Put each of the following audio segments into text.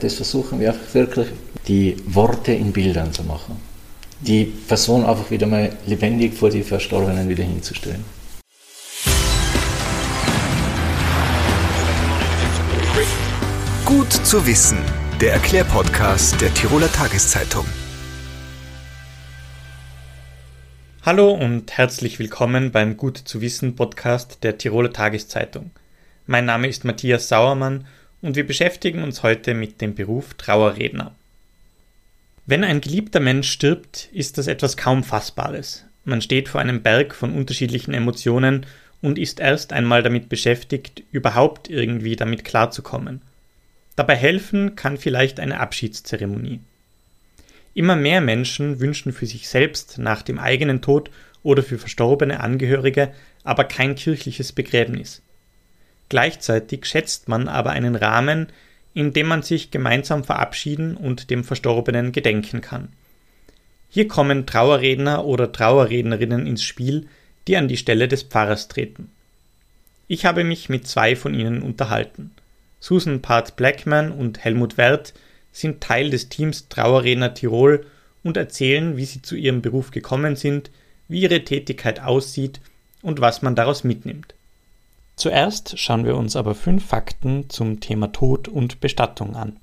Das versuchen wir auch wirklich, die Worte in Bildern zu machen. Die Person einfach wieder mal lebendig vor die Verstorbenen wieder hinzustellen. Gut zu wissen, der Erklärpodcast der Tiroler Tageszeitung. Hallo und herzlich willkommen beim Gut zu wissen Podcast der Tiroler Tageszeitung. Mein Name ist Matthias Sauermann und wir beschäftigen uns heute mit dem Beruf Trauerredner. Wenn ein geliebter Mensch stirbt, ist das etwas kaum Fassbares. Man steht vor einem Berg von unterschiedlichen Emotionen und ist erst einmal damit beschäftigt, überhaupt irgendwie damit klarzukommen. Dabei helfen kann vielleicht eine Abschiedszeremonie. Immer mehr Menschen wünschen für sich selbst nach dem eigenen Tod oder für verstorbene Angehörige aber kein kirchliches Begräbnis. Gleichzeitig schätzt man aber einen Rahmen, in dem man sich gemeinsam verabschieden und dem Verstorbenen gedenken kann. Hier kommen Trauerredner oder Trauerrednerinnen ins Spiel, die an die Stelle des Pfarrers treten. Ich habe mich mit zwei von ihnen unterhalten. Susan Part Blackman und Helmut Werth sind Teil des Teams Trauerredner Tirol und erzählen, wie sie zu ihrem Beruf gekommen sind, wie ihre Tätigkeit aussieht und was man daraus mitnimmt. Zuerst schauen wir uns aber fünf Fakten zum Thema Tod und Bestattung an.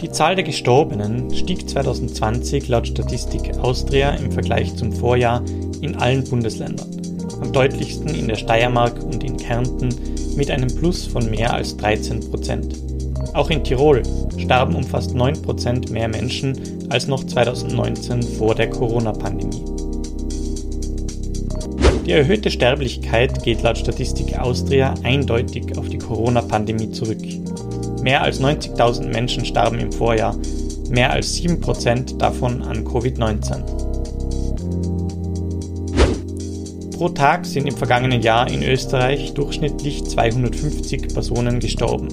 Die Zahl der Gestorbenen stieg 2020 laut Statistik Austria im Vergleich zum Vorjahr in allen Bundesländern, am deutlichsten in der Steiermark und in Kärnten mit einem Plus von mehr als 13 Prozent. Auch in Tirol starben um fast 9 Prozent mehr Menschen als noch 2019 vor der Corona-Pandemie. Die erhöhte Sterblichkeit geht laut Statistik Austria eindeutig auf die Corona-Pandemie zurück. Mehr als 90.000 Menschen starben im Vorjahr, mehr als 7% davon an Covid-19. Pro Tag sind im vergangenen Jahr in Österreich durchschnittlich 250 Personen gestorben.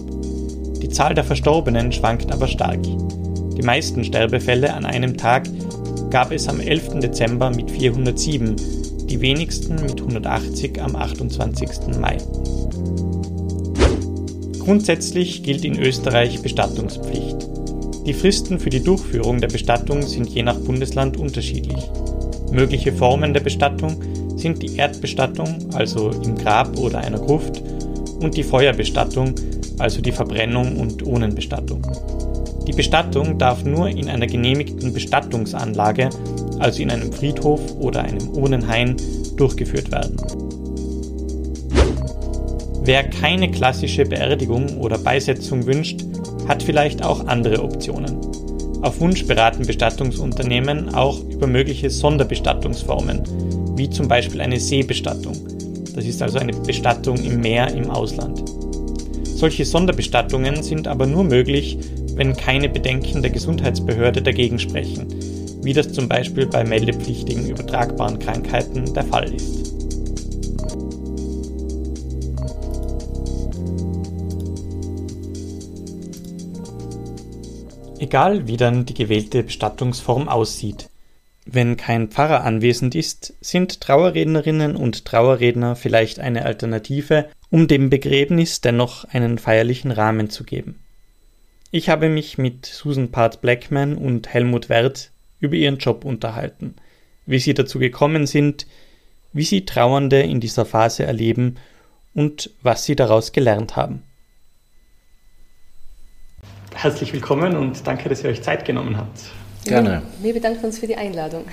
Die Zahl der Verstorbenen schwankt aber stark. Die meisten Sterbefälle an einem Tag gab es am 11. Dezember mit 407, die wenigsten mit 180 am 28. Mai. Grundsätzlich gilt in Österreich Bestattungspflicht. Die Fristen für die Durchführung der Bestattung sind je nach Bundesland unterschiedlich. Mögliche Formen der Bestattung sind die Erdbestattung, also im Grab oder einer Gruft, und die Feuerbestattung, also die Verbrennung und Urnenbestattung. Die Bestattung darf nur in einer genehmigten Bestattungsanlage also in einem Friedhof oder einem Urnenhain, durchgeführt werden. Wer keine klassische Beerdigung oder Beisetzung wünscht, hat vielleicht auch andere Optionen. Auf Wunsch beraten Bestattungsunternehmen auch über mögliche Sonderbestattungsformen, wie zum Beispiel eine Seebestattung. Das ist also eine Bestattung im Meer im Ausland. Solche Sonderbestattungen sind aber nur möglich, wenn keine Bedenken der Gesundheitsbehörde dagegen sprechen, wie das zum Beispiel bei meldepflichtigen übertragbaren Krankheiten der Fall ist. Egal wie dann die gewählte Bestattungsform aussieht. Wenn kein Pfarrer anwesend ist, sind Trauerrednerinnen und Trauerredner vielleicht eine Alternative, um dem Begräbnis dennoch einen feierlichen Rahmen zu geben. Ich habe mich mit Susan Part Blackman und Helmut Werth über ihren Job unterhalten, wie sie dazu gekommen sind, wie sie Trauernde in dieser Phase erleben und was sie daraus gelernt haben. Herzlich willkommen und danke, dass ihr euch Zeit genommen habt. Gerne. Wir bedanken uns für die Einladung.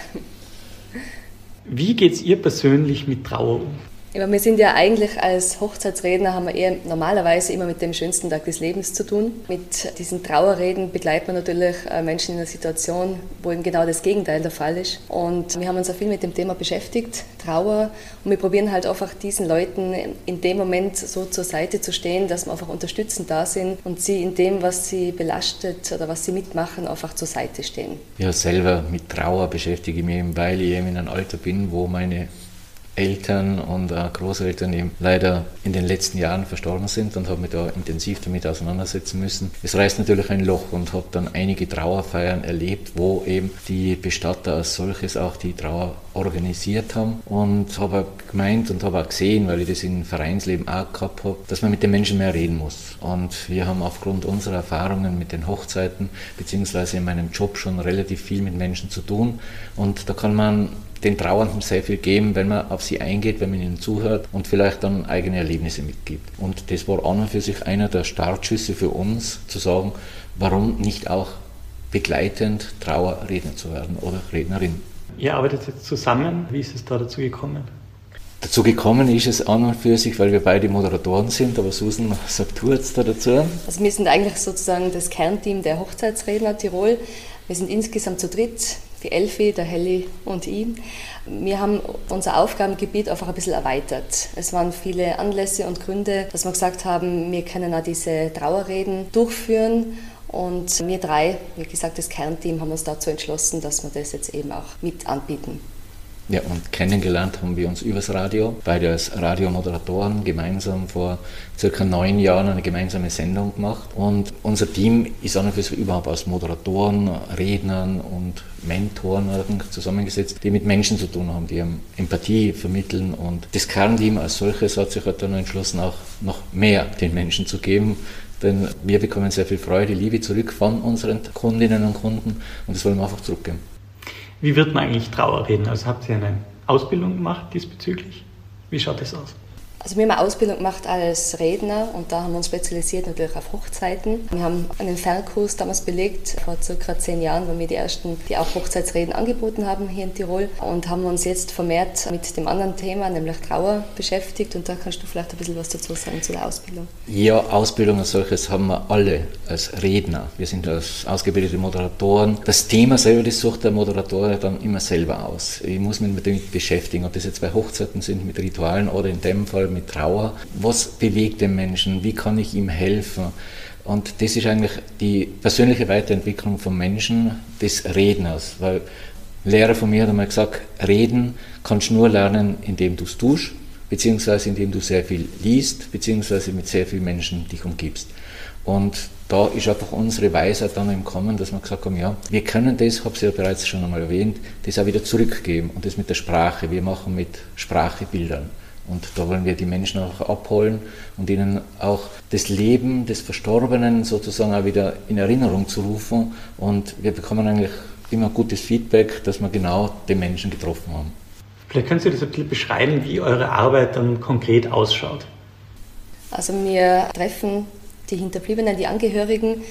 Wie geht es ihr persönlich mit Trauer um? Ja, wir sind ja eigentlich als Hochzeitsredner, haben wir eher normalerweise immer mit dem schönsten Tag des Lebens zu tun. Mit diesen Trauerreden begleitet man natürlich äh, Menschen in einer Situation, wo eben genau das Gegenteil der Fall ist. Und wir haben uns auch viel mit dem Thema beschäftigt, Trauer. Und wir probieren halt einfach diesen Leuten in dem Moment so zur Seite zu stehen, dass wir einfach unterstützend da sind und sie in dem, was sie belastet oder was sie mitmachen, einfach zur Seite stehen. Ja, selber mit Trauer beschäftige ich mich, weil ich eben in einem Alter bin, wo meine Eltern und äh, Großeltern eben leider in den letzten Jahren verstorben sind und habe mich da intensiv damit auseinandersetzen müssen. Es reißt natürlich ein Loch und habe dann einige Trauerfeiern erlebt, wo eben die Bestatter als solches auch die Trauer organisiert haben und habe gemeint und habe auch gesehen, weil ich das im Vereinsleben auch gehabt habe, dass man mit den Menschen mehr reden muss. Und wir haben aufgrund unserer Erfahrungen mit den Hochzeiten beziehungsweise in meinem Job schon relativ viel mit Menschen zu tun und da kann man den Trauernden sehr viel geben, wenn man auf sie eingeht, wenn man ihnen zuhört und vielleicht dann eigene Erlebnisse mitgibt. Und das war an und für sich einer der Startschüsse für uns, zu sagen, warum nicht auch begleitend Trauerredner zu werden oder Rednerin. Ihr arbeitet jetzt zusammen. Wie ist es da dazu gekommen? Dazu gekommen ist es an und für sich, weil wir beide Moderatoren sind, aber Susan, sagt du jetzt da dazu? Also wir sind eigentlich sozusagen das Kernteam der Hochzeitsredner Tirol. Wir sind insgesamt zu dritt, die Elfi, der Helly und ich. Wir haben unser Aufgabengebiet einfach ein bisschen erweitert. Es waren viele Anlässe und Gründe, dass wir gesagt haben, wir können auch diese Trauerreden durchführen und wir drei, wie gesagt, das Kernteam, haben uns dazu entschlossen, dass wir das jetzt eben auch mit anbieten. Ja, und kennengelernt haben wir uns übers Radio, beide als Radiomoderatoren gemeinsam vor circa neun Jahren eine gemeinsame Sendung gemacht. Und unser Team ist an und für sich überhaupt aus Moderatoren, Rednern und Mentoren zusammengesetzt, die mit Menschen zu tun haben, die Empathie vermitteln. Und das Kernteam als solches hat sich halt dann entschlossen, auch noch mehr den Menschen zu geben, denn wir bekommen sehr viel Freude, Liebe zurück von unseren Kundinnen und Kunden und das wollen wir einfach zurückgeben. Wie wird man eigentlich Trauer reden? Also habt ihr eine Ausbildung gemacht diesbezüglich? Wie schaut das aus? Also wir haben eine Ausbildung gemacht als Redner und da haben wir uns spezialisiert natürlich auf Hochzeiten. Wir haben einen Fernkurs damals belegt, vor circa zehn Jahren, wo wir die ersten, die auch Hochzeitsreden angeboten haben hier in Tirol und haben uns jetzt vermehrt mit dem anderen Thema, nämlich Trauer, beschäftigt und da kannst du vielleicht ein bisschen was dazu sagen zu der Ausbildung. Ja, Ausbildung als solches haben wir alle als Redner. Wir sind als ausgebildete Moderatoren. Das Thema selber, das sucht der Moderator dann immer selber aus. Ich muss mich damit beschäftigen, ob das jetzt bei Hochzeiten sind, mit Ritualen oder in dem Fall mit Trauer. Was bewegt den Menschen? Wie kann ich ihm helfen? Und das ist eigentlich die persönliche Weiterentwicklung vom Menschen, des Redners. Weil Lehrer von mir hat einmal gesagt, reden kannst du nur lernen, indem du es tust, beziehungsweise indem du sehr viel liest, beziehungsweise mit sehr vielen Menschen dich umgibst. Und da ist einfach unsere Weisheit dann im Kommen, dass wir gesagt haben, ja, wir können das, habe ich ja bereits schon einmal erwähnt, das auch wieder zurückgeben und das mit der Sprache. Wir machen mit Sprache Bildern. Und da wollen wir die Menschen auch abholen und ihnen auch das Leben des Verstorbenen sozusagen auch wieder in Erinnerung zu rufen. Und wir bekommen eigentlich immer gutes Feedback, dass wir genau den Menschen getroffen haben. Vielleicht können Sie das ein bisschen beschreiben, wie eure Arbeit dann konkret ausschaut. Also wir treffen die Hinterbliebenen, die Angehörigen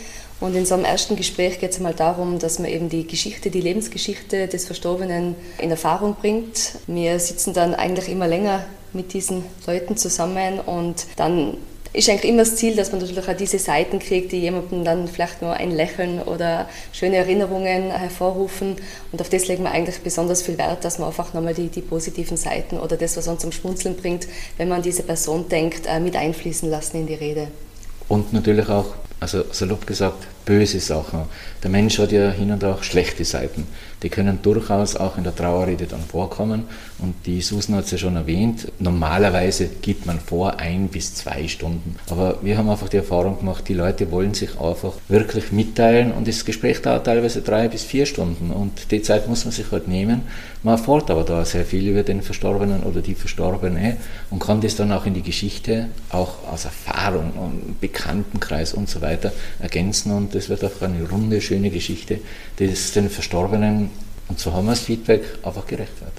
und in so einem ersten Gespräch geht es einmal darum, dass man eben die Geschichte, die Lebensgeschichte des Verstorbenen in Erfahrung bringt. Wir sitzen dann eigentlich immer länger mit diesen Leuten zusammen und dann ist eigentlich immer das Ziel, dass man natürlich auch diese Seiten kriegt, die jemandem dann vielleicht nur ein Lächeln oder schöne Erinnerungen hervorrufen. Und auf das legen wir eigentlich besonders viel Wert, dass man einfach nochmal die, die positiven Seiten oder das, was uns zum Schmunzeln bringt, wenn man an diese Person denkt, äh, mit einfließen lassen in die Rede. Und natürlich auch, also salopp gesagt, böse Sachen. Der Mensch hat ja hin und auch schlechte Seiten. Die können durchaus auch in der Trauerrede dann vorkommen. Und die Susan hat es ja schon erwähnt, normalerweise gibt man vor ein bis zwei Stunden. Aber wir haben einfach die Erfahrung gemacht, die Leute wollen sich einfach wirklich mitteilen und das Gespräch dauert teilweise drei bis vier Stunden. Und die Zeit muss man sich halt nehmen. Man erfährt aber da sehr viel über den Verstorbenen oder die Verstorbene und kann das dann auch in die Geschichte, auch aus Erfahrung und Bekanntenkreis und so weiter ergänzen. Und das wird auch eine runde, schöne Geschichte, die es den Verstorbenen, und so haben wir das Feedback, einfach gerecht wird.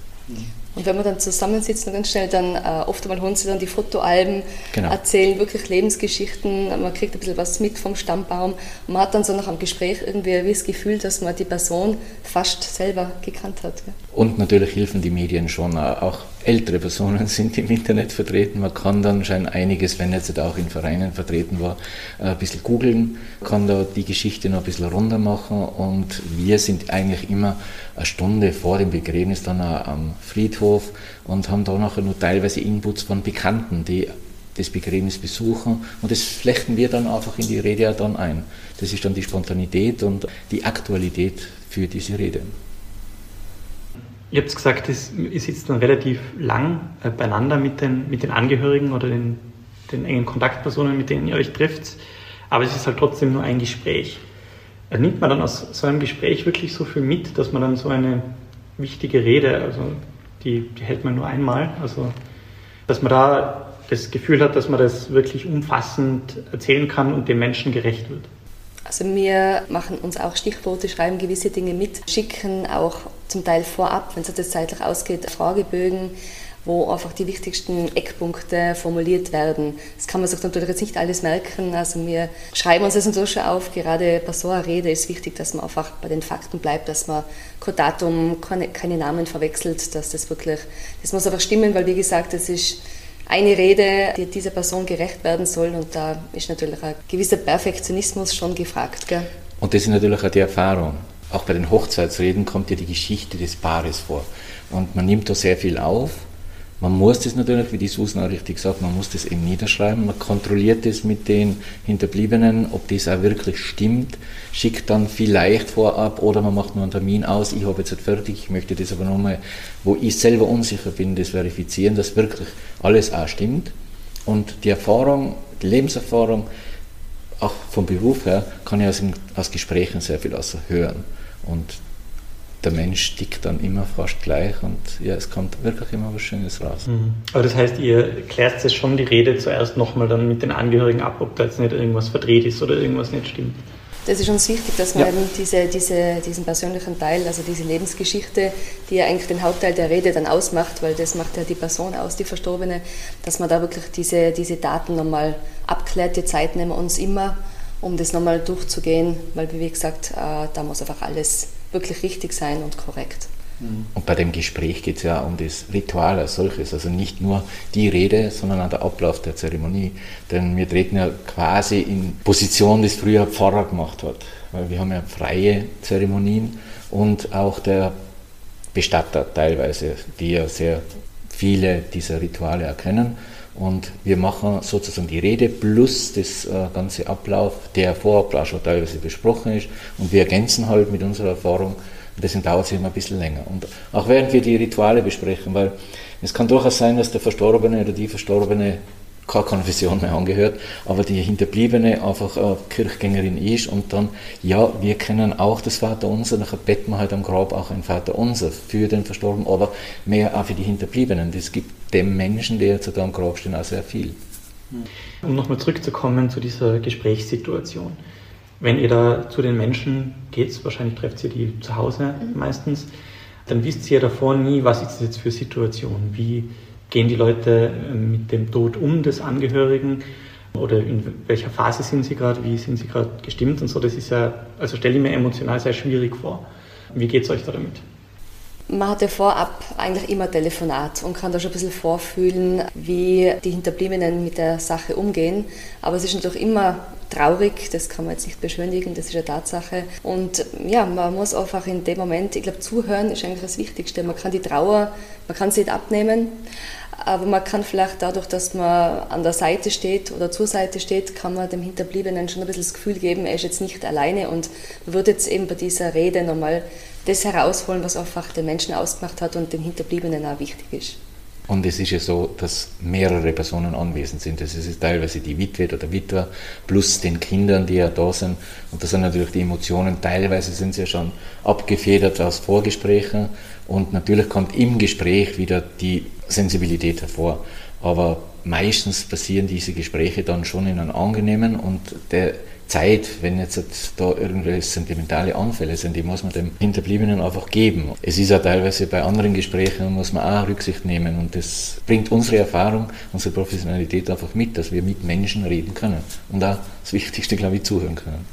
Und wenn wir dann zusammensitzen, ganz schnell, dann äh, oft einmal holen sie dann die Fotoalben, genau. erzählen wirklich Lebensgeschichten, man kriegt ein bisschen was mit vom Stammbaum man hat dann so nach einem Gespräch irgendwie das Gefühl, dass man die Person fast selber gekannt hat. Gell? Und natürlich helfen die Medien schon, auch ältere Personen sind im Internet vertreten. Man kann dann schon einiges, wenn jetzt auch in Vereinen vertreten war, ein bisschen googeln, kann da die Geschichte noch ein bisschen runter machen und wir sind eigentlich immer eine Stunde vor dem Begräbnis dann am Friedhof und haben da nachher nur teilweise Inputs von Bekannten, die das Begräbnis besuchen und das flechten wir dann einfach in die Rede dann ein. Das ist dann die Spontanität und die Aktualität für diese Rede. Ihr habt gesagt, ihr sitzt dann relativ lang äh, beieinander mit den, mit den Angehörigen oder den, den engen Kontaktpersonen, mit denen ihr euch trifft, aber es ist halt trotzdem nur ein Gespräch. Äh, nimmt man dann aus so einem Gespräch wirklich so viel mit, dass man dann so eine wichtige Rede, also die, die hält man nur einmal. Also, dass man da das Gefühl hat, dass man das wirklich umfassend erzählen kann und dem Menschen gerecht wird. Also wir machen uns auch Stichworte, schreiben gewisse Dinge mit, schicken auch zum Teil vorab, wenn es das zeitlich ausgeht, Fragebögen, wo einfach die wichtigsten Eckpunkte formuliert werden. Das kann man sich natürlich jetzt nicht alles merken. Also wir schreiben uns das natürlich schon auf. Gerade bei so einer Rede ist wichtig, dass man einfach bei den Fakten bleibt, dass man kein Datum, keine, keine Namen verwechselt, dass das wirklich, das muss einfach stimmen, weil wie gesagt, das ist eine Rede, die dieser Person gerecht werden soll und da ist natürlich ein gewisser Perfektionismus schon gefragt. Gell? Und das ist natürlich auch die Erfahrung. Auch bei den Hochzeitsreden kommt ja die Geschichte des Paares vor. Und man nimmt da sehr viel auf man muss das natürlich, wie die Susan auch richtig sagt, man muss das eben niederschreiben. Man kontrolliert das mit den Hinterbliebenen, ob das auch wirklich stimmt, schickt dann vielleicht vorab oder man macht nur einen Termin aus, ich habe jetzt nicht fertig, ich möchte das aber nochmal, wo ich selber unsicher bin, das verifizieren, dass wirklich alles auch stimmt. Und die Erfahrung, die Lebenserfahrung, auch vom Beruf her, kann ich aus, aus Gesprächen sehr viel außer hören. Und der Mensch tickt dann immer fast gleich und ja, es kommt wirklich immer was Schönes raus. Mhm. Aber das heißt, ihr klärt jetzt schon die Rede zuerst nochmal dann mit den Angehörigen ab, ob da jetzt nicht irgendwas verdreht ist oder irgendwas nicht stimmt. Das ist uns wichtig, dass man ja. eben diese, diese, diesen persönlichen Teil, also diese Lebensgeschichte, die ja eigentlich den Hauptteil der Rede dann ausmacht, weil das macht ja die Person aus, die Verstorbene, dass man da wirklich diese, diese Daten nochmal abklärt. Die Zeit nehmen wir uns immer, um das nochmal durchzugehen, weil wie gesagt, äh, da muss einfach alles wirklich richtig sein und korrekt. Und bei dem Gespräch geht es ja um das Ritual als solches, also nicht nur die Rede, sondern auch der Ablauf der Zeremonie. Denn wir treten ja quasi in Position, die es früher Pfarrer gemacht hat. Weil wir haben ja freie Zeremonien und auch der Bestatter teilweise, die ja sehr viele dieser Rituale erkennen. Und wir machen sozusagen die Rede plus das äh, ganze Ablauf, der vorab auch schon teilweise besprochen ist. Und wir ergänzen halt mit unserer Erfahrung. Und deswegen dauert es immer ein bisschen länger. Und auch während wir die Rituale besprechen, weil es kann durchaus sein, dass der Verstorbene oder die Verstorbene keine Konfession mehr angehört, aber die Hinterbliebene einfach eine Kirchgängerin ist und dann, ja, wir kennen auch das Vaterunser, dann beten wir halt am Grab auch ein Vaterunser für den Verstorbenen, aber mehr auch für die Hinterbliebenen. Das gibt dem Menschen, der jetzt da am Grab steht, auch sehr viel. Um nochmal zurückzukommen zu dieser Gesprächssituation. Wenn ihr da zu den Menschen geht, wahrscheinlich trefft ihr die zu Hause mhm. meistens, dann wisst ihr ja davor nie, was ist das jetzt für Situation, wie gehen die Leute ähm, mit dem Tod um des Angehörigen oder in welcher Phase sind sie gerade, wie sind sie gerade gestimmt und so. Das ist ja, also stelle ich mir emotional sehr schwierig vor. Wie geht es euch da damit? Man hatte vorab eigentlich immer Telefonat und kann da schon ein bisschen vorfühlen, wie die Hinterbliebenen mit der Sache umgehen. Aber es ist natürlich immer traurig, das kann man jetzt nicht beschönigen, das ist eine Tatsache. Und ja, man muss einfach in dem Moment, ich glaube, zuhören ist eigentlich das Wichtigste. Man kann die Trauer, man kann sie nicht abnehmen, aber man kann vielleicht dadurch, dass man an der Seite steht oder zur Seite steht, kann man dem Hinterbliebenen schon ein bisschen das Gefühl geben, er ist jetzt nicht alleine und würde jetzt eben bei dieser Rede nochmal das herausholen, was einfach den Menschen ausgemacht hat und den Hinterbliebenen auch wichtig ist. Und es ist ja so, dass mehrere Personen anwesend sind. Das ist teilweise die Witwe oder der Witwer plus den Kindern, die ja da sind. Und das sind natürlich die Emotionen. Teilweise sind sie ja schon abgefedert aus Vorgesprächen. Und natürlich kommt im Gespräch wieder die Sensibilität hervor. Aber meistens passieren diese Gespräche dann schon in einem angenehmen und der Zeit, wenn jetzt da irgendwelche sentimentale Anfälle sind, die muss man dem Hinterbliebenen einfach geben. Es ist ja teilweise bei anderen Gesprächen, muss man auch Rücksicht nehmen und das bringt unsere Erfahrung, unsere Professionalität einfach mit, dass wir mit Menschen reden können und auch das Wichtigste, glaube ich, zuhören können.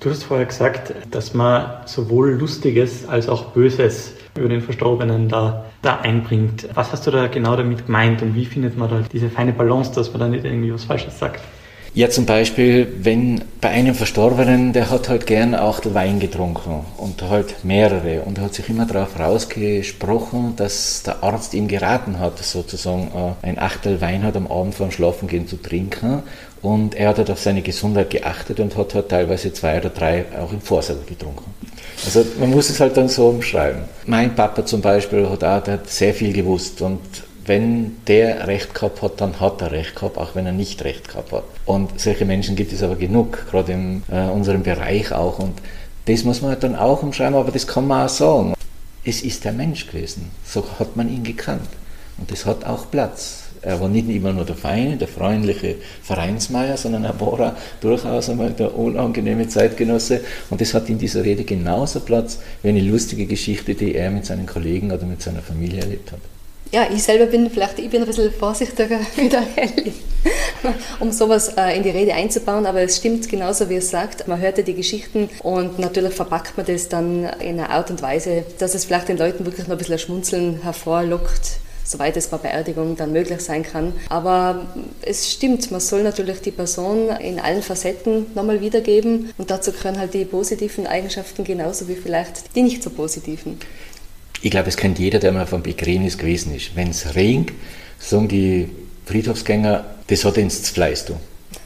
Du hast vorher gesagt, dass man sowohl Lustiges als auch Böses über den Verstorbenen da, da einbringt. Was hast du da genau damit gemeint und wie findet man da diese feine Balance, dass man da nicht irgendwie was Falsches sagt? Ja, zum Beispiel, wenn bei einem Verstorbenen, der hat halt gern auch den Wein getrunken und halt mehrere und er hat sich immer darauf rausgesprochen, dass der Arzt ihm geraten hat, sozusagen äh, ein Achtel Wein hat am Abend vor dem Schlafengehen zu trinken und er hat halt auf seine Gesundheit geachtet und hat halt teilweise zwei oder drei auch im Vorsaal getrunken. Also man muss es halt dann so umschreiben. Mein Papa zum Beispiel hat auch der hat sehr viel gewusst und wenn der Recht gehabt hat, dann hat er Recht gehabt, auch wenn er nicht Recht gehabt hat. Und solche Menschen gibt es aber genug, gerade in äh, unserem Bereich auch. Und das muss man halt dann auch umschreiben, aber das kann man auch sagen. es ist der Mensch gewesen. So hat man ihn gekannt. Und das hat auch Platz. Er war nicht immer nur der feine, der freundliche Vereinsmeier, sondern er war auch durchaus einmal der unangenehme Zeitgenosse. Und das hat in dieser Rede genauso Platz wie eine lustige Geschichte, die er mit seinen Kollegen oder mit seiner Familie erlebt hat. Ja, ich selber bin vielleicht ich bin ein bisschen vorsichtiger wie der Helly, um sowas äh, in die Rede einzubauen, aber es stimmt genauso, wie es sagt. Man hört ja die Geschichten und natürlich verpackt man das dann in einer Art und Weise, dass es vielleicht den Leuten wirklich noch ein bisschen Schmunzeln hervorlockt soweit es bei Beerdigung dann möglich sein kann. Aber es stimmt, man soll natürlich die Person in allen Facetten nochmal wiedergeben und dazu gehören halt die positiven Eigenschaften genauso wie vielleicht die nicht so positiven. Ich glaube, es kennt jeder, der mal vom Begräbnis gewesen ist. Wenn es regnet, sagen die Friedhofsgänger, das hat ins Fleiß du.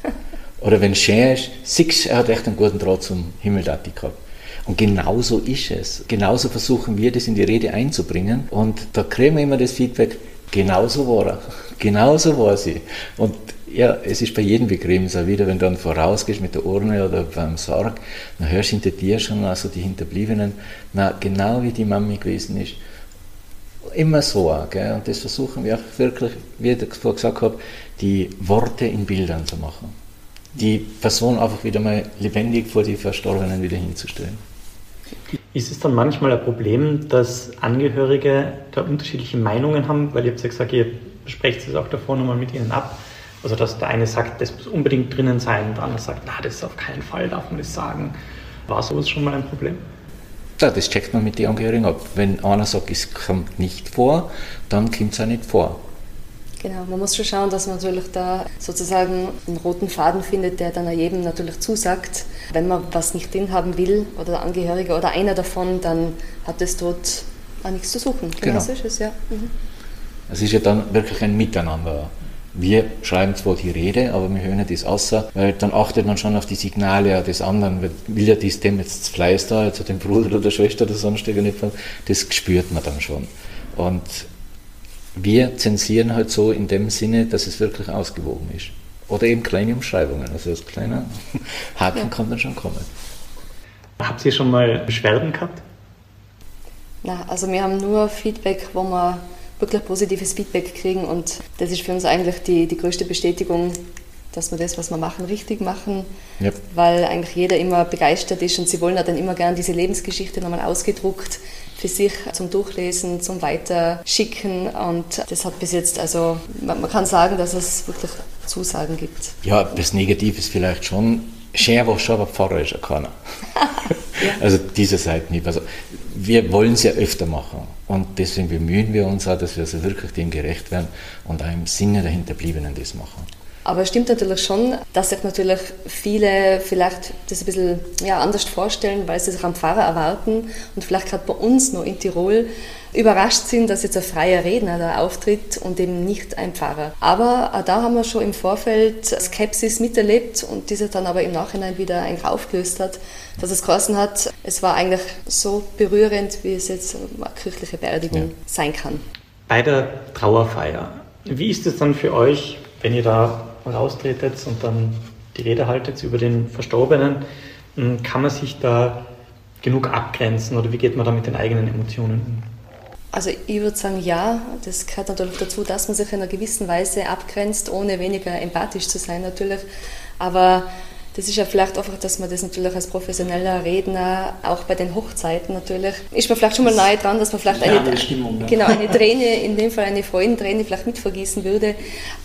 Oder wenn es schön ist, siehst er hat echt einen guten Draht zum Himmel gehabt. Und genauso ist es. Genauso versuchen wir, das in die Rede einzubringen. Und da kriegen wir immer das Feedback, genauso war er. Genauso war sie. Und ja, es ist bei jedem Begräbnis auch wieder, wenn du dann vorausgehst mit der Urne oder beim Sarg, dann hörst du hinter dir schon also die Hinterbliebenen, na, genau wie die Mami gewesen ist. Immer so, gell? und das versuchen wir auch wirklich, wie ich vorher gesagt habe, die Worte in Bildern zu machen. Die Person einfach wieder mal lebendig vor die Verstorbenen wieder hinzustellen. Ist es dann manchmal ein Problem, dass Angehörige da unterschiedliche Meinungen haben? Weil ihr habt ja gesagt, ihr besprecht es auch davor nochmal mit ihnen ab. Also dass der eine sagt, das muss unbedingt drinnen sein, der andere sagt, na, das ist auf keinen Fall, darf man das sagen. War sowas schon mal ein Problem? Ja, das checkt man mit den Angehörigen ab. Wenn einer sagt, es kommt nicht vor, dann kommt es auch nicht vor. Genau, man muss schon schauen, dass man natürlich da sozusagen einen roten Faden findet, der dann jedem natürlich zusagt. Wenn man was nicht drin haben will oder der Angehörige oder einer davon, dann hat es dort auch nichts zu suchen. Genau, genau. es, ja. Mhm. Es ist ja dann wirklich ein Miteinander. Wir schreiben zwar die Rede, aber wir hören das außer, weil dann achtet man schon auf die Signale des anderen. Will ja das dem jetzt Fleiß da, jetzt hat den Bruder oder Schwester oder sonstiger nicht, das spürt man dann schon. Und wir zensieren halt so in dem Sinne, dass es wirklich ausgewogen ist. Oder eben kleine Umschreibungen. Also das kleine Haken ja. kann dann schon kommen. Habt ihr schon mal Beschwerden gehabt? Na, also wir haben nur Feedback, wo wir wirklich positives Feedback kriegen und das ist für uns eigentlich die, die größte Bestätigung, dass wir das, was wir machen, richtig machen, yep. weil eigentlich jeder immer begeistert ist und sie wollen ja dann immer gern diese Lebensgeschichte nochmal ausgedruckt für sich zum Durchlesen, zum Weiterschicken und das hat bis jetzt, also man, man kann sagen, dass es wirklich Zusagen gibt. Ja, das Negative ist vielleicht schon, Scher war schon, aber Pfarrer ist ja keiner. ja. Also diese Seite nicht. Also wir wollen es ja öfter machen und deswegen bemühen wir uns auch, dass wir also wirklich dem gerecht werden und auch im Sinne der Hinterbliebenen das machen. Aber es stimmt natürlich schon, dass sich natürlich viele vielleicht das ein bisschen ja, anders vorstellen, weil sie sich am Pfarrer erwarten und vielleicht gerade bei uns noch in Tirol überrascht sind, dass jetzt ein freier Redner da auftritt und eben nicht ein Pfarrer. Aber auch da haben wir schon im Vorfeld Skepsis miterlebt und diese dann aber im Nachhinein wieder eigentlich aufgelöst hat, dass es geheißen hat, es war eigentlich so berührend, wie es jetzt eine kirchliche Beerdigung ja. sein kann. Bei der Trauerfeier, wie ist es dann für euch, wenn ihr da raustretet und dann die Rede haltet über den Verstorbenen, hm, kann man sich da genug abgrenzen oder wie geht man da mit den eigenen Emotionen um? Also ich würde sagen, ja, das gehört natürlich dazu, dass man sich in einer gewissen Weise abgrenzt, ohne weniger empathisch zu sein natürlich. Aber das ist ja vielleicht einfach, dass man das natürlich als professioneller Redner, auch bei den Hochzeiten natürlich, ist man vielleicht schon mal nahe dran, dass man vielleicht eine, eine, Stimmung, ne? genau, eine Träne, in dem Fall eine Freudenträne vielleicht mitvergießen würde.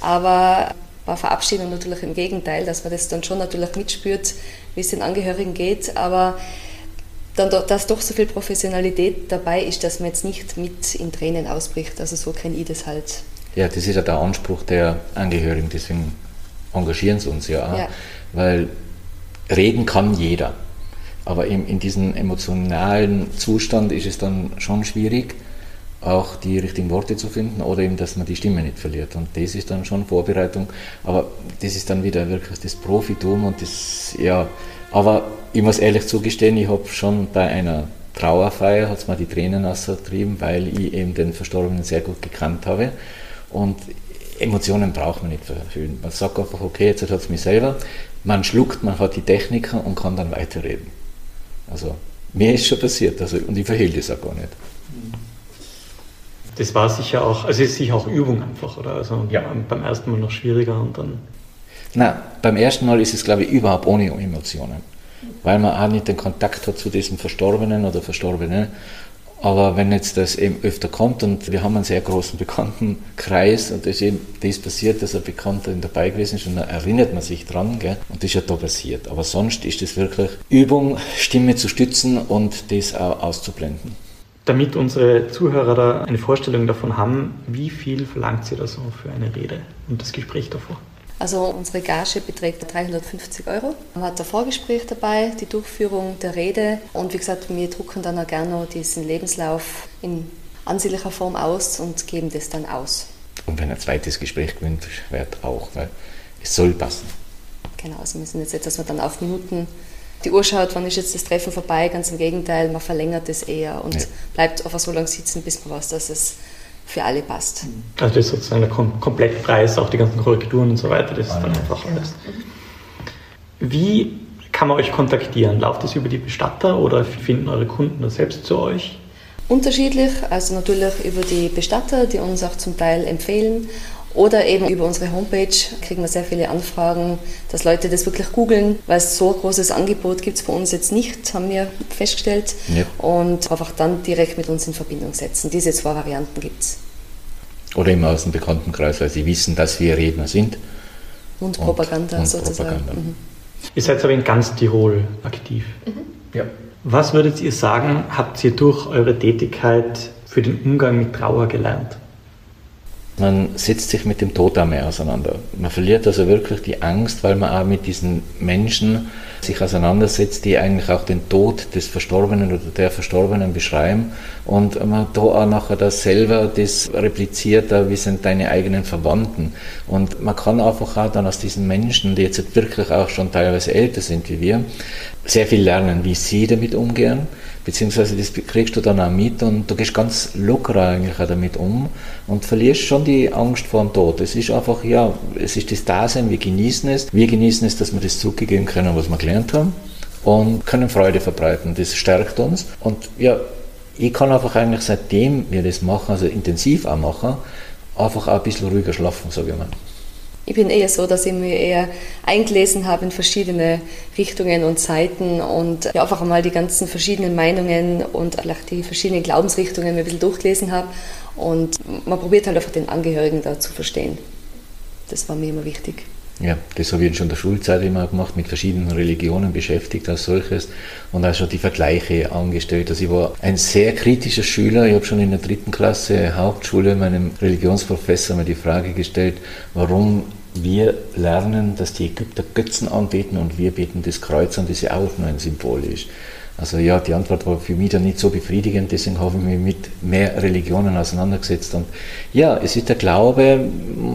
Aber Verabschiedung natürlich im Gegenteil, dass man das dann schon natürlich mitspürt, wie es den Angehörigen geht, aber dann, dass doch so viel Professionalität dabei ist, dass man jetzt nicht mit in Tränen ausbricht. Also so kenne ich das halt. Ja, das ist ja der Anspruch der Angehörigen, deswegen engagieren sie uns ja auch, ja. weil reden kann jeder. Aber in, in diesem emotionalen Zustand ist es dann schon schwierig, auch die richtigen Worte zu finden oder eben, dass man die Stimme nicht verliert. Und das ist dann schon Vorbereitung. Aber das ist dann wieder wirklich das Profitum und das, ja, aber ich muss ehrlich zugestehen, ich habe schon bei einer Trauerfeier hat es mir die Tränen ausgetrieben, weil ich eben den Verstorbenen sehr gut gekannt habe. Und Emotionen braucht man nicht verhüllen. Man sagt einfach, okay, jetzt hat es mich selber. Man schluckt, man hat die Techniker und kann dann weiterreden. Also mir ist schon passiert also, und ich verhehle das auch gar nicht. Das war sicher auch, also ist sicher auch Übung einfach, oder? Also ja. beim ersten Mal noch schwieriger und dann. Na, beim ersten Mal ist es, glaube ich, überhaupt ohne Emotionen. Weil man auch nicht den Kontakt hat zu diesem Verstorbenen oder Verstorbenen. Aber wenn jetzt das eben öfter kommt und wir haben einen sehr großen Bekanntenkreis und es eben das passiert, dass ein Bekannter dabei gewesen ist und dann erinnert man sich dran gell? und das ist ja da passiert. Aber sonst ist es wirklich Übung, Stimme zu stützen und das auch auszublenden. Damit unsere Zuhörer da eine Vorstellung davon haben, wie viel verlangt sie da so für eine Rede und das Gespräch davor? Also unsere Gage beträgt 350 Euro. Man hat ein Vorgespräch dabei, die Durchführung der Rede und wie gesagt, wir drucken dann auch gerne diesen Lebenslauf in ansehnlicher Form aus und geben das dann aus. Und wenn ein zweites Gespräch gewünscht wird, auch, weil es soll passen. Genau, also wir sind jetzt, nicht, dass man dann auf Minuten die Uhr schaut, wann ist jetzt das Treffen vorbei, ganz im Gegenteil, man verlängert es eher und ja. bleibt einfach so lange sitzen, bis man weiß, dass es für alle passt. Also das ist sozusagen der Kom Komplettpreis, auch die ganzen Korrekturen und so weiter, das ist dann einfach alles. Wie kann man euch kontaktieren? Läuft das über die Bestatter oder finden eure Kunden das selbst zu euch? Unterschiedlich, also natürlich über die Bestatter, die uns auch zum Teil empfehlen oder eben über unsere Homepage kriegen wir sehr viele Anfragen, dass Leute das wirklich googeln, weil es so ein großes Angebot gibt es bei uns jetzt nicht, haben wir festgestellt. Ja. Und einfach dann direkt mit uns in Verbindung setzen. Diese zwei Varianten gibt es. Oder eben aus dem Bekanntenkreis, weil sie wissen, dass wir Redner sind. Und, und Propaganda und sozusagen. Propaganda. Mhm. Ihr seid aber in ganz Tirol aktiv. Mhm. Ja. Was würdet ihr sagen, habt ihr durch eure Tätigkeit für den Umgang mit Trauer gelernt? Man setzt sich mit dem Tod auch mehr auseinander. Man verliert also wirklich die Angst, weil man auch mit diesen Menschen sich auseinandersetzt, die eigentlich auch den Tod des Verstorbenen oder der Verstorbenen beschreiben und man da auch nachher das selber das repliziert, wie sind deine eigenen Verwandten. Und man kann einfach auch dann aus diesen Menschen, die jetzt wirklich auch schon teilweise älter sind wie wir, sehr viel lernen, wie sie damit umgehen beziehungsweise das kriegst du dann auch mit und du gehst ganz locker eigentlich auch damit um und verlierst schon die Angst vor dem Tod. Es ist einfach, ja, es ist das Dasein, wir genießen es, wir genießen es, dass wir das zurückgeben können, was wir gelernt haben und können Freude verbreiten. Das stärkt uns und ja, ich kann einfach eigentlich seitdem wir das machen, also intensiv auch machen, einfach auch ein bisschen ruhiger schlafen, sage ich mal. Ich bin eher so, dass ich mir eher eingelesen habe in verschiedene Richtungen und Seiten und ja, einfach einmal die ganzen verschiedenen Meinungen und vielleicht die verschiedenen Glaubensrichtungen mir ein bisschen durchgelesen habe. Und man probiert halt einfach den Angehörigen da zu verstehen. Das war mir immer wichtig. Ja, das habe ich schon in der Schulzeit immer gemacht, mit verschiedenen Religionen beschäftigt als solches und auch schon die Vergleiche angestellt. Also ich war ein sehr kritischer Schüler. Ich habe schon in der dritten Klasse Hauptschule meinem Religionsprofessor mal die Frage gestellt, warum wir lernen, dass die Ägypter Götzen anbeten und wir beten das Kreuz an, das ja auch nur ein Symbol ist. Also ja, die Antwort war für mich dann nicht so befriedigend, deswegen habe ich mich mit mehr Religionen auseinandergesetzt. Und ja, es ist der Glaube,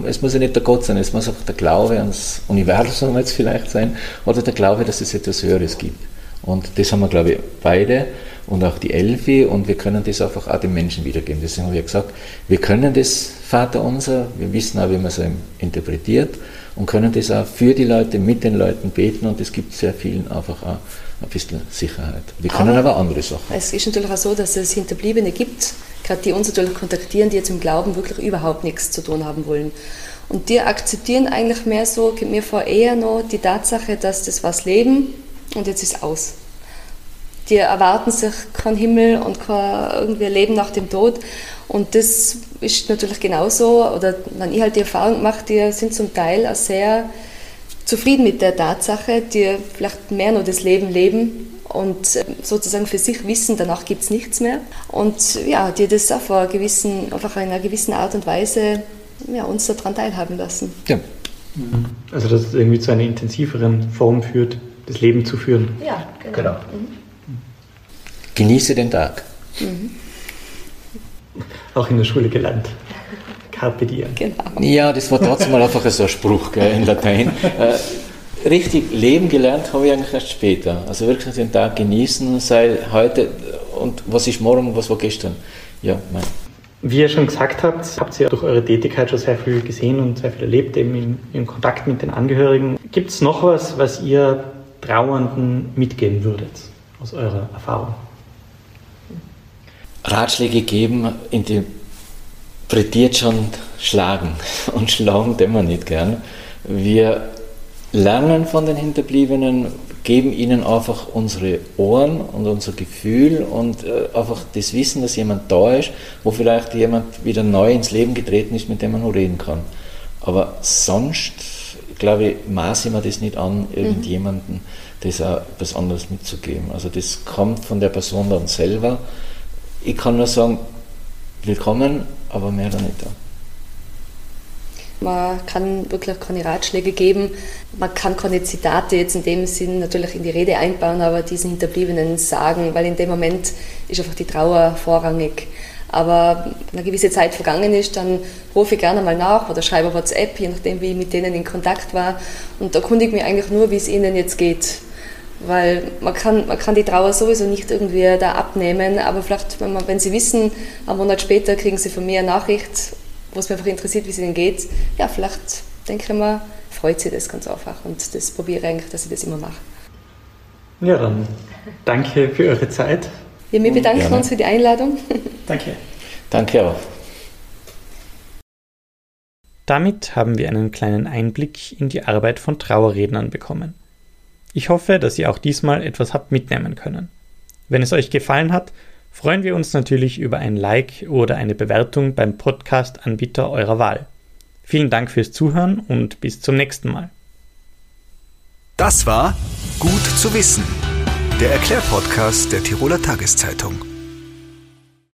es muss ja nicht der Gott sein, es muss auch der Glaube ans Universum jetzt vielleicht sein oder der Glaube, dass es etwas Höheres gibt. Und das haben wir, glaube ich, beide und auch die Elfi und wir können das einfach auch den Menschen wiedergeben. Deswegen habe ich gesagt, wir können das Vaterunser, wir wissen auch, wie man es interpretiert und können das auch für die Leute, mit den Leuten beten und es gibt sehr vielen einfach auch ein bisschen Sicherheit. Wir können aber, aber andere Sachen. Es ist natürlich auch so, dass es Hinterbliebene gibt, gerade die uns natürlich kontaktieren, die jetzt im Glauben wirklich überhaupt nichts zu tun haben wollen. Und die akzeptieren eigentlich mehr so, gibt mir vor eher noch die Tatsache, dass das was leben und jetzt ist aus. Die erwarten sich keinen Himmel und kein irgendwie Leben nach dem Tod. Und das ist natürlich genauso, oder wenn ich halt die Erfahrung mache, die sind zum Teil auch sehr zufrieden mit der Tatsache, die vielleicht mehr nur das Leben leben und sozusagen für sich wissen, danach gibt es nichts mehr. Und ja, die das auf einer gewissen, einfach in einer gewissen Art und Weise ja, uns daran teilhaben lassen. Ja. Also dass es irgendwie zu einer intensiveren Form führt, das Leben zu führen. Ja, genau. genau. Mhm. Genieße den Tag. Mhm. Auch in der Schule gelernt. Carpe diem. Genau. Ja, das war trotzdem mal einfach so ein Spruch gell, in Latein. Äh, richtig leben gelernt habe ich eigentlich erst später. Also wirklich den Tag genießen, sei heute und was ist morgen, was war gestern. Ja, mein. Wie ihr schon gesagt habt, habt ihr durch eure Tätigkeit schon sehr viel gesehen und sehr viel erlebt, eben in, in Kontakt mit den Angehörigen. Gibt es noch was, was ihr Trauernden mitgeben würdet aus eurer Erfahrung? Ratschläge geben, interpretiert schon schlagen. Und schlagen tun wir nicht gern. Wir lernen von den Hinterbliebenen, geben ihnen einfach unsere Ohren und unser Gefühl und äh, einfach das Wissen, dass jemand da ist, wo vielleicht jemand wieder neu ins Leben getreten ist, mit dem man noch reden kann. Aber sonst, glaube ich, maße ich mir das nicht an, irgendjemanden das auch etwas anderes mitzugeben. Also das kommt von der Person dann selber. Ich kann nur sagen, willkommen, aber mehr dann nicht. Man kann wirklich keine Ratschläge geben. Man kann keine Zitate jetzt in dem Sinn natürlich in die Rede einbauen, aber diesen Hinterbliebenen sagen, weil in dem Moment ist einfach die Trauer vorrangig. Aber wenn eine gewisse Zeit vergangen ist, dann rufe ich gerne mal nach oder schreibe WhatsApp, je nachdem, wie ich mit denen in Kontakt war und erkundige mich eigentlich nur, wie es ihnen jetzt geht. Weil man kann, man kann die Trauer sowieso nicht irgendwie da abnehmen, aber vielleicht, wenn, man, wenn sie wissen, einen Monat später kriegen sie von mir eine Nachricht wo es mich einfach interessiert, wie es ihnen geht, ja, vielleicht denke ich mal, freut sie das ganz einfach. Und das probiere ich eigentlich, dass ich das immer mache. Ja, dann danke für eure Zeit. Ja, wir bedanken Gerne. uns für die Einladung. Danke. Danke auch. Damit haben wir einen kleinen Einblick in die Arbeit von Trauerrednern bekommen. Ich hoffe, dass ihr auch diesmal etwas habt mitnehmen können. Wenn es euch gefallen hat, freuen wir uns natürlich über ein Like oder eine Bewertung beim Podcast-Anbieter eurer Wahl. Vielen Dank fürs Zuhören und bis zum nächsten Mal. Das war Gut zu wissen, der Erklärpodcast der Tiroler Tageszeitung.